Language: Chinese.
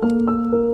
嗯。